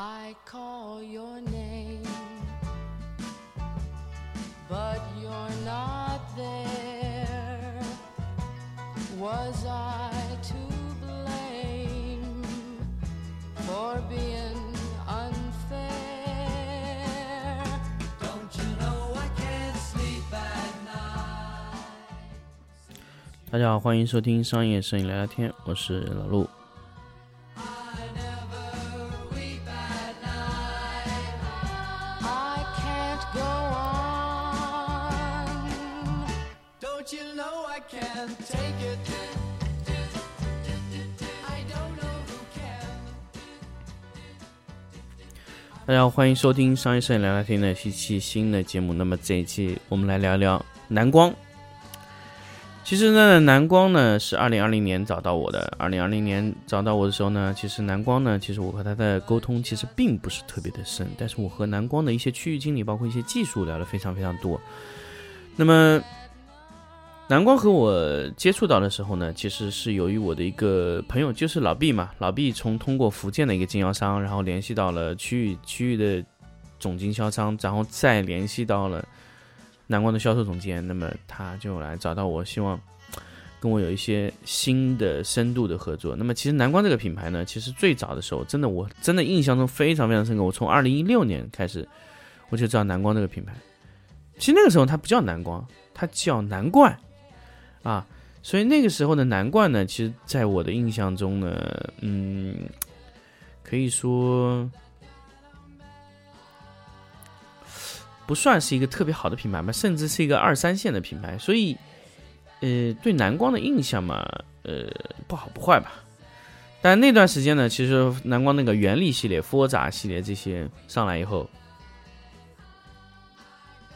I call your name, but you're not there. Was I to blame for being unfair? Don't you know I can't sleep at night? 大家好，欢迎收听商业摄影聊聊天，我是老陆。大家好，欢迎收听商业摄影聊聊天的一期新的节目。那么这一期我们来聊聊蓝光。其实呢，蓝光呢是二零二零年找到我的。二零二零年找到我的时候呢，其实蓝光呢，其实我和他的沟通其实并不是特别的深，但是我和蓝光的一些区域经理，包括一些技术聊得非常非常多。那么蓝光和我接触到的时候呢，其实是由于我的一个朋友，就是老毕嘛。老毕从通过福建的一个经销商，然后联系到了区域区域的总经销商，然后再联系到了蓝光的销售总监。那么他就来找到我，希望跟我有一些新的深度的合作。那么其实蓝光这个品牌呢，其实最早的时候，真的我真的印象中非常非常深刻。我从二零一六年开始，我就知道蓝光这个品牌。其实那个时候它不叫蓝光，它叫南冠啊。所以那个时候的南冠呢，其实在我的印象中呢，嗯，可以说不算是一个特别好的品牌吧，甚至是一个二三线的品牌。所以，呃，对蓝光的印象嘛，呃，不好不坏吧。但那段时间呢，其实蓝光那个原力系列、佛扎系列这些上来以后，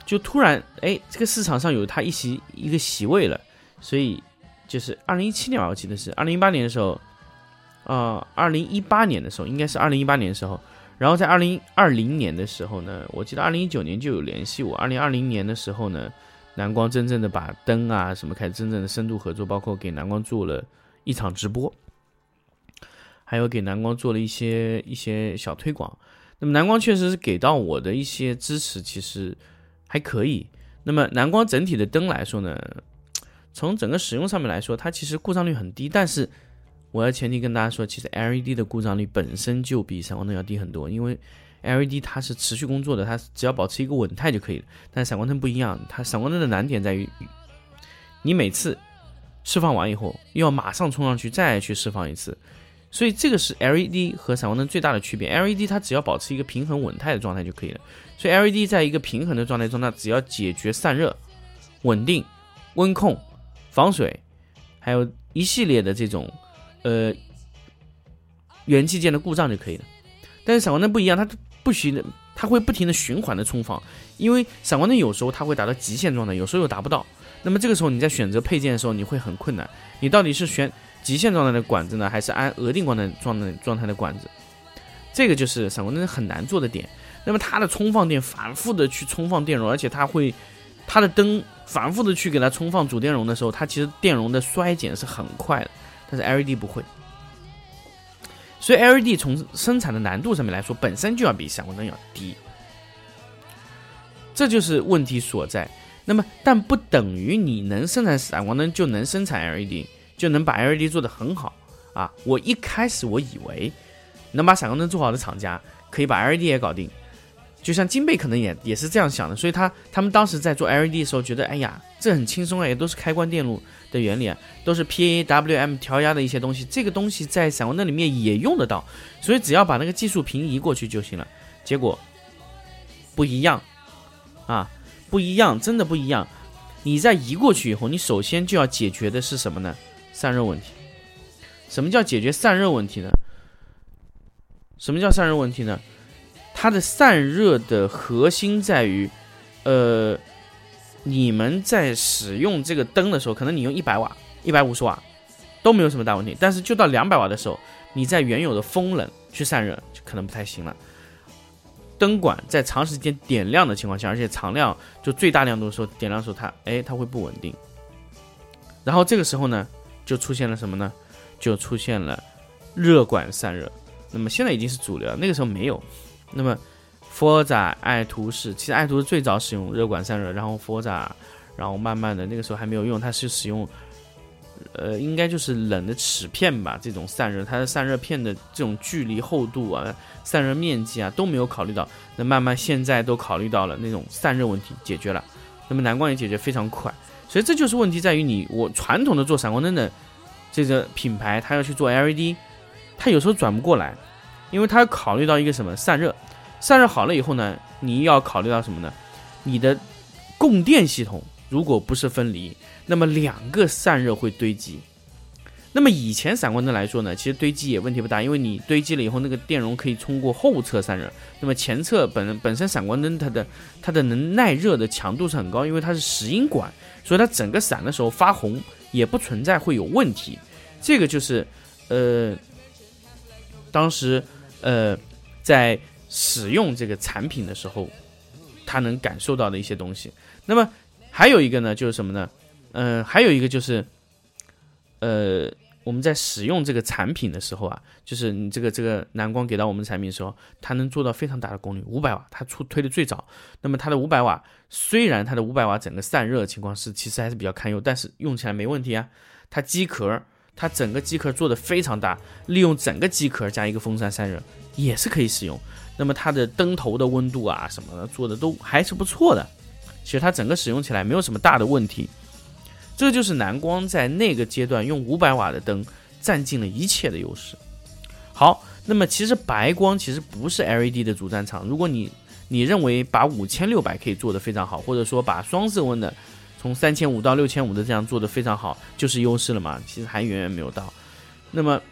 就突然哎，这个市场上有它一席一个席位了，所以就是二零一七年吧，我记得是二零一八年的时候，啊，二零一八年的时候，应该是二零一八年的时候，然后在二零二零年的时候呢，我记得二零一九年就有联系我，二零二零年的时候呢，蓝光真正的把灯啊什么开始真正的深度合作，包括给蓝光做了一场直播，还有给蓝光做了一些一些小推广。那么蓝光确实是给到我的一些支持，其实还可以。那么蓝光整体的灯来说呢，从整个使用上面来说，它其实故障率很低，但是我要前提跟大家说，其实 LED 的故障率本身就比闪光灯要低很多，因为 LED 它是持续工作的，它只要保持一个稳态就可以了。但闪光灯不一样，它闪光灯的难点在于，你每次释放完以后，又要马上冲上去再去释放一次，所以这个是 LED 和闪光灯最大的区别。LED 它只要保持一个平衡稳态的状态就可以了，所以 LED 在一个平衡的状态中，它只要解决散热、稳定、温控、防水，还有一系列的这种呃元器件的故障就可以了。但是闪光灯不一样，它不许的，它会不停的循环的充放，因为闪光灯有时候它会达到极限状态，有时候又达不到。那么这个时候你在选择配件的时候，你会很困难。你到底是选极限状态的管子呢，还是按额定状态状态状态的管子？这个就是闪光灯很难做的点。那么它的充放电反复的去充放电容，而且它会它的灯反复的去给它充放主电容的时候，它其实电容的衰减是很快的，但是 LED 不会。所以 LED 从生产的难度上面来说，本身就要比闪光灯要低，这就是问题所在。那么，但不等于你能生产闪光灯就能生产 LED，就能把 LED 做得很好啊！我一开始我以为能把闪光灯做好的厂家可以把 LED 也搞定，就像金贝可能也也是这样想的，所以他他们当时在做 LED 的时候觉得，哎呀，这很轻松啊，也都是开关电路的原理啊，都是 PAWM 调压的一些东西，这个东西在闪光灯里面也用得到，所以只要把那个技术平移过去就行了。结果不一样啊，不一样，真的不一样。你在移过去以后，你首先就要解决的是什么呢？散热问题。什么叫解决散热问题呢？什么叫散热问题呢？它的散热的核心在于，呃，你们在使用这个灯的时候，可能你用一百瓦、一百五十瓦都没有什么大问题，但是就到两百瓦的时候，你在原有的风冷去散热就可能不太行了。灯管在长时间点亮的情况下，而且常亮就最大亮度的时候点亮的时候，它哎它会不稳定。然后这个时候呢，就出现了什么呢？就出现了热管散热。那么现在已经是主流了，那个时候没有。那么 Forza 爱图仕，其实爱图仕最早使用热管散热，然后 Forza，然后慢慢的那个时候还没有用，它是使用。呃，应该就是冷的齿片吧，这种散热，它的散热片的这种距离、厚度啊、散热面积啊都没有考虑到。那慢慢现在都考虑到了，那种散热问题解决了，那么蓝光也解决非常快。所以这就是问题在于你，我传统的做闪光灯的这个品牌，它要去做 LED，它有时候转不过来，因为它要考虑到一个什么散热，散热好了以后呢，你要考虑到什么呢？你的供电系统如果不是分离。那么两个散热会堆积，那么以前闪光灯来说呢，其实堆积也问题不大，因为你堆积了以后，那个电容可以通过后侧散热。那么前侧本本身闪光灯它的它的能耐热的强度是很高，因为它是石英管，所以它整个闪的时候发红也不存在会有问题。这个就是呃，当时呃在使用这个产品的时候，他能感受到的一些东西。那么还有一个呢，就是什么呢？嗯，还有一个就是，呃，我们在使用这个产品的时候啊，就是你这个这个蓝光给到我们产品的时候，它能做到非常大的功率，五百瓦，它出推的最早。那么它的五百瓦，虽然它的五百瓦整个散热情况是其实还是比较堪忧，但是用起来没问题啊。它机壳，它整个机壳做的非常大，利用整个机壳加一个风扇散热也是可以使用。那么它的灯头的温度啊什么的做的都还是不错的，其实它整个使用起来没有什么大的问题。这就是蓝光在那个阶段用五百瓦的灯占尽了一切的优势。好，那么其实白光其实不是 LED 的主战场。如果你你认为把五千六百可以做得非常好，或者说把双色温的从三千五到六千五的这样做得非常好，就是优势了嘛？其实还远远没有到。那么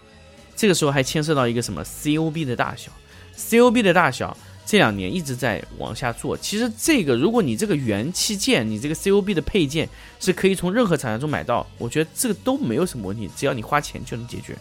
这个时候还牵涉到一个什么 COB 的大小，COB 的大小。这两年一直在往下做，其实这个如果你这个元器件，你这个 COB 的配件是可以从任何厂家中买到，我觉得这个都没有什么问题，只要你花钱就能解决。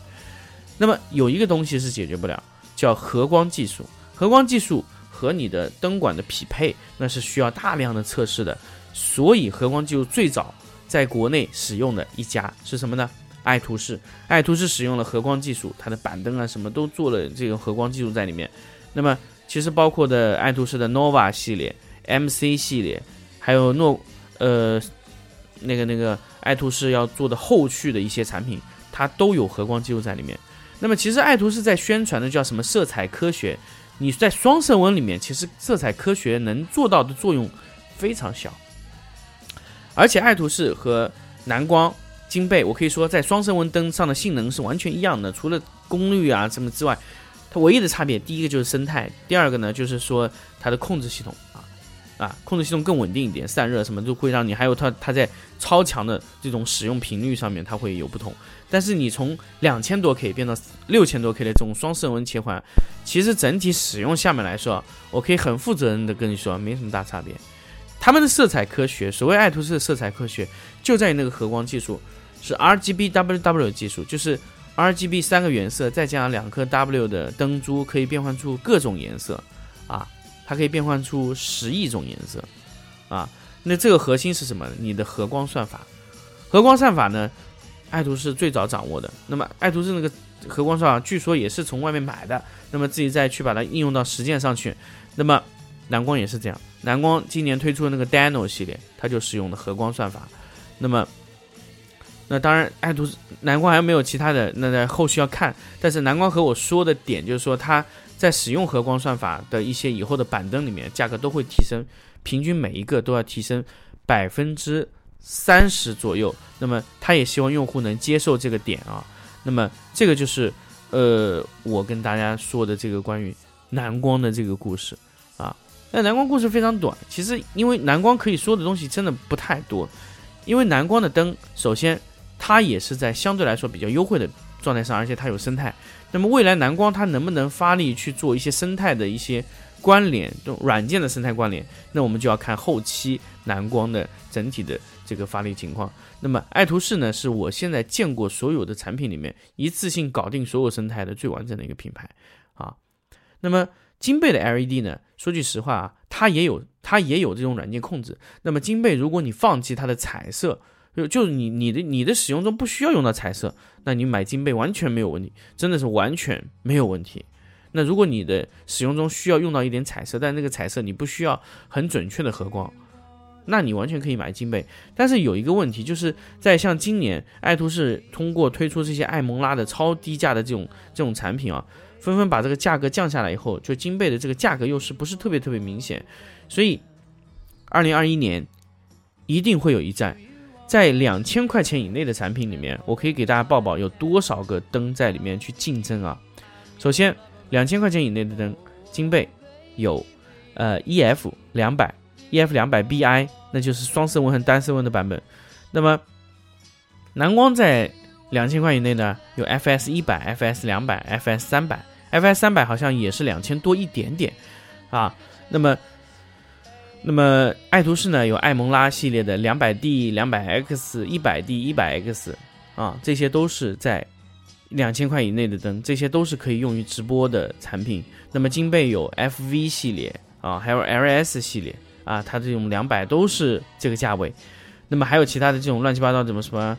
那么有一个东西是解决不了，叫合光技术。合光技术和你的灯管的匹配，那是需要大量的测试的。所以合光技术最早在国内使用的一家是什么呢？爱图仕。爱图仕使用了合光技术，它的板凳啊什么都做了这个合光技术在里面。那么其实包括的爱图仕的 Nova 系列、MC 系列，还有诺呃那个那个爱图仕要做的后续的一些产品，它都有合光技术在里面。那么其实爱图仕在宣传的叫什么色彩科学？你在双色温里面，其实色彩科学能做到的作用非常小。而且爱图仕和蓝光金贝，我可以说在双色温灯上的性能是完全一样的，除了功率啊什么之外。它唯一的差别，第一个就是生态，第二个呢就是说它的控制系统啊啊，控制系统更稳定一点，散热什么都会让你，还有它它在超强的这种使用频率上面它会有不同。但是你从两千多 K 变到六千多 K 的这种双色温切换，其实整体使用下面来说，我可以很负责任的跟你说，没什么大差别。他们的色彩科学，所谓爱图仕的色彩科学，就在于那个合光技术，是 RGBWW 技术，就是。R G B 三个原色，再加上两颗 W 的灯珠，可以变换出各种颜色，啊，它可以变换出十亿种颜色，啊，那这个核心是什么？你的合光算法，合光算法呢？爱图仕最早掌握的。那么爱图仕那个合光算法，据说也是从外面买的，那么自己再去把它应用到实践上去。那么蓝光也是这样，蓝光今年推出的那个 Dano 系列，它就使用的合光算法。那么那当然，爱图蓝光还没有其他的，那在后续要看。但是蓝光和我说的点就是说，它在使用合光算法的一些以后的板灯里面，价格都会提升，平均每一个都要提升百分之三十左右。那么他也希望用户能接受这个点啊。那么这个就是呃，我跟大家说的这个关于蓝光的这个故事。那蓝光故事非常短，其实因为蓝光可以说的东西真的不太多，因为蓝光的灯首先。它也是在相对来说比较优惠的状态上，而且它有生态。那么未来蓝光它能不能发力去做一些生态的一些关联，就软件的生态关联？那我们就要看后期蓝光的整体的这个发力情况。那么爱图仕呢，是我现在见过所有的产品里面一次性搞定所有生态的最完整的一个品牌啊。那么金贝的 LED 呢，说句实话啊，它也有它也有这种软件控制。那么金贝如果你放弃它的彩色，就就是你你的你的使用中不需要用到彩色，那你买金贝完全没有问题，真的是完全没有问题。那如果你的使用中需要用到一点彩色，但那个彩色你不需要很准确的合光，那你完全可以买金贝。但是有一个问题，就是在像今年爱图仕通过推出这些艾蒙拉的超低价的这种这种产品啊，纷纷把这个价格降下来以后，就金贝的这个价格优势不是特别特别明显，所以二零二一年一定会有一战。在两千块钱以内的产品里面，我可以给大家报报有多少个灯在里面去竞争啊？首先，两千块钱以内的灯，金贝有呃 EF 两百，EF 两百 BI，那就是双色温和单色温的版本。那么蓝光在两千块以内呢，有 FS 一百、FS 两百、FS 三百，FS 三百好像也是两千多一点点啊。那么那么爱图仕呢有艾蒙拉系列的两百 D、两百 X、一百 D、一百 X 啊，这些都是在两千块以内的灯，这些都是可以用于直播的产品。那么金贝有 FV 系列啊，还有 LS 系列啊，它这种两百都是这个价位。那么还有其他的这种乱七八糟怎么什么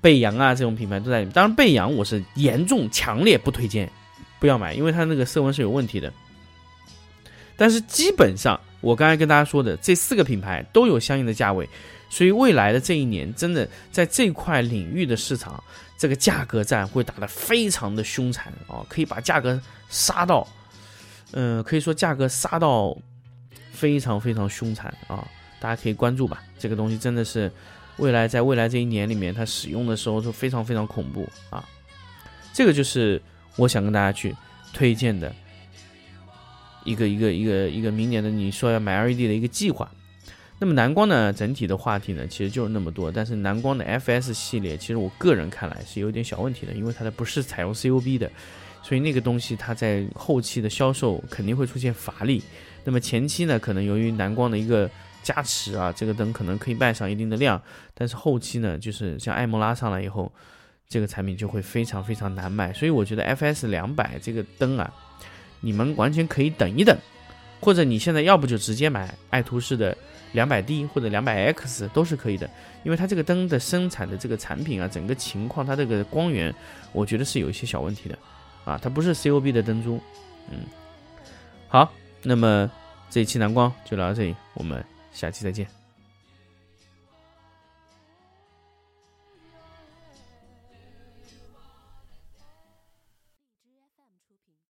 贝阳啊这种品牌都在里面。当然贝阳我是严重强烈不推荐，不要买，因为它那个色温是有问题的。但是基本上。我刚才跟大家说的这四个品牌都有相应的价位，所以未来的这一年，真的在这块领域的市场，这个价格战会打得非常的凶残啊，可以把价格杀到，嗯，可以说价格杀到非常非常凶残啊，大家可以关注吧。这个东西真的是未来在未来这一年里面，它使用的时候就非常非常恐怖啊。这个就是我想跟大家去推荐的。一个一个一个一个明年的你说要买 LED 的一个计划，那么蓝光呢？整体的话题呢，其实就是那么多。但是蓝光的 FS 系列，其实我个人看来是有点小问题的，因为它的不是采用 COB 的，所以那个东西它在后期的销售肯定会出现乏力。那么前期呢，可能由于蓝光的一个加持啊，这个灯可能可以卖上一定的量，但是后期呢，就是像艾蒙拉上来以后，这个产品就会非常非常难卖。所以我觉得 FS 两百这个灯啊。你们完全可以等一等，或者你现在要不就直接买爱图仕的两百 D 或者两百 X 都是可以的，因为它这个灯的生产的这个产品啊，整个情况它这个光源，我觉得是有一些小问题的，啊，它不是 COB 的灯珠，嗯，好，那么这一期蓝光就聊到这里，我们下期再见。